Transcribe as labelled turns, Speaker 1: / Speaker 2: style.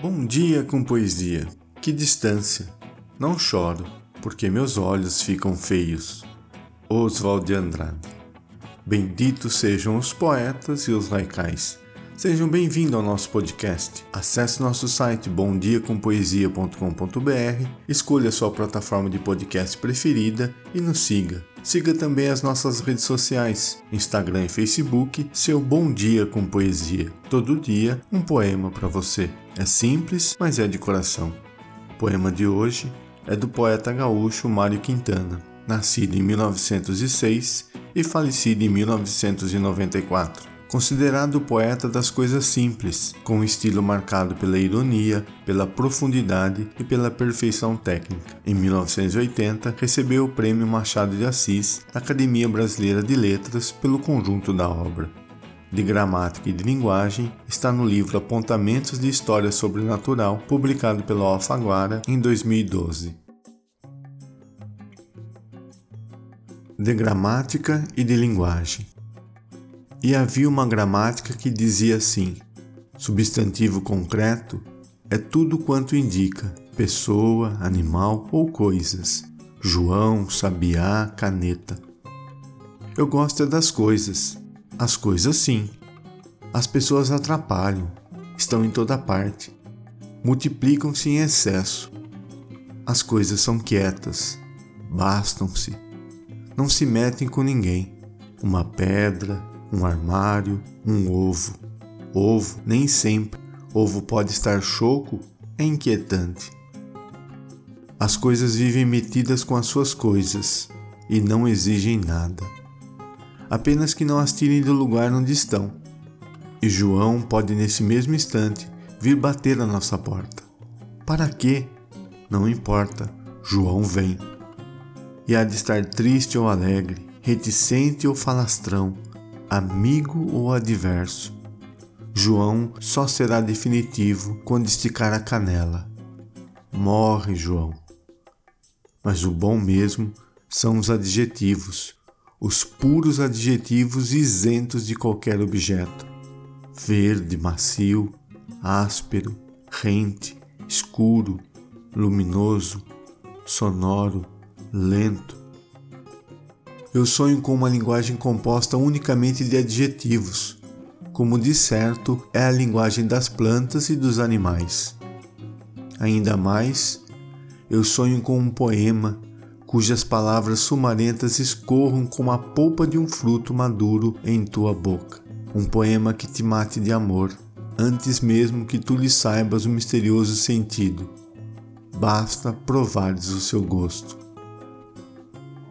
Speaker 1: Bom dia com poesia. Que distância. Não choro, porque meus olhos ficam feios. Oswald de Andrade. Benditos sejam os poetas e os laicais. Sejam bem-vindos ao nosso podcast. Acesse nosso site bomdiacompoesia.com.br, escolha sua plataforma de podcast preferida e nos siga. Siga também as nossas redes sociais, Instagram e Facebook, seu Bom Dia com Poesia. Todo dia, um poema para você. É simples, mas é de coração. O poema de hoje é do poeta gaúcho Mário Quintana, nascido em 1906 e falecido em 1994 considerado poeta das coisas simples, com um estilo marcado pela ironia, pela profundidade e pela perfeição técnica. Em 1980, recebeu o Prêmio Machado de Assis da Academia Brasileira de Letras pelo conjunto da obra. De gramática e de linguagem está no livro Apontamentos de História Sobrenatural, publicado pela Alfaguara em 2012. De gramática e de linguagem. E havia uma gramática que dizia assim: substantivo concreto é tudo quanto indica pessoa, animal ou coisas. João, sabiá, caneta. Eu gosto é das coisas. As coisas sim. As pessoas atrapalham, estão em toda parte. Multiplicam-se em excesso. As coisas são quietas, bastam-se. Não se metem com ninguém. Uma pedra, um armário, um ovo. Ovo, nem sempre. Ovo pode estar choco, é inquietante. As coisas vivem metidas com as suas coisas e não exigem nada. Apenas que não as tirem do lugar onde estão. E João pode nesse mesmo instante vir bater na nossa porta. Para quê? Não importa, João vem. E há de estar triste ou alegre, reticente ou falastrão, amigo ou adverso. João só será definitivo quando esticar a canela. Morre, João. Mas o bom mesmo são os adjetivos, os puros adjetivos isentos de qualquer objeto. Verde, macio, áspero, rente, escuro, luminoso, sonoro, lento, eu sonho com uma linguagem composta unicamente de adjetivos, como de certo é a linguagem das plantas e dos animais. Ainda mais, eu sonho com um poema cujas palavras sumarentas escorram como a polpa de um fruto maduro em tua boca. Um poema que te mate de amor, antes mesmo que tu lhe saibas o misterioso sentido. Basta provares o seu gosto.